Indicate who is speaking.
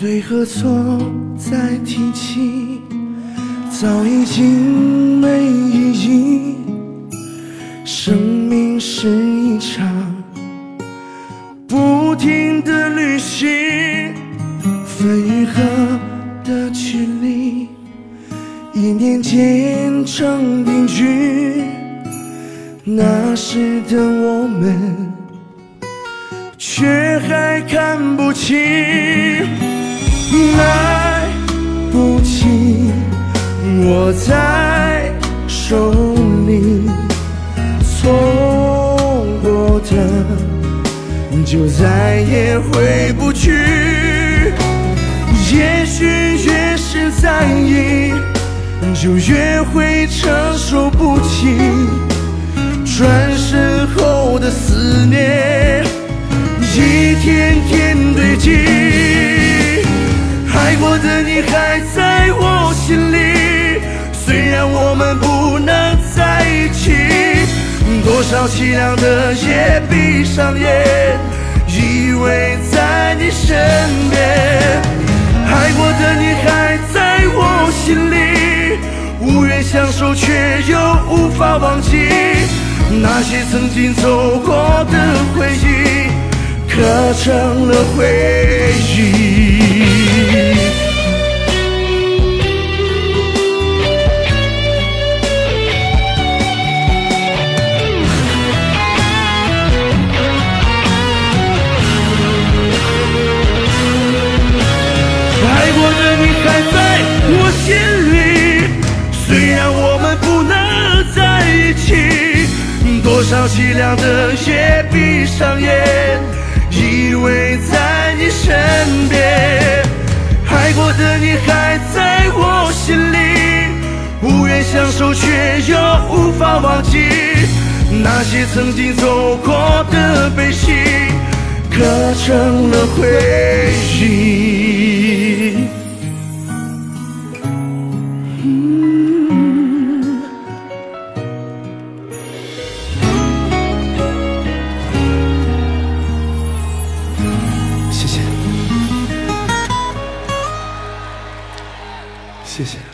Speaker 1: 对和错再提起，早已经没意义。生命是一场不停的旅行，分与合的距离，一念间成定局。那时的我们，却还看不清，来不及，握在手里，错过的就再也回不去。也许越是在意，就越会承受不起。转身后的爱过的你还在我心里，虽然我们不能在一起。多少凄凉的夜，闭上眼，依偎在你身边。爱过的你还在我心里，无缘相守，却又无法忘记。那些曾经走过的回忆，刻成了回忆。让我们不能在一起。多少凄凉的夜，闭上眼，依偎在你身边。爱过的你还在我心里，不愿相守，却又无法忘记。那些曾经走过的悲喜，刻成了回忆。谢谢。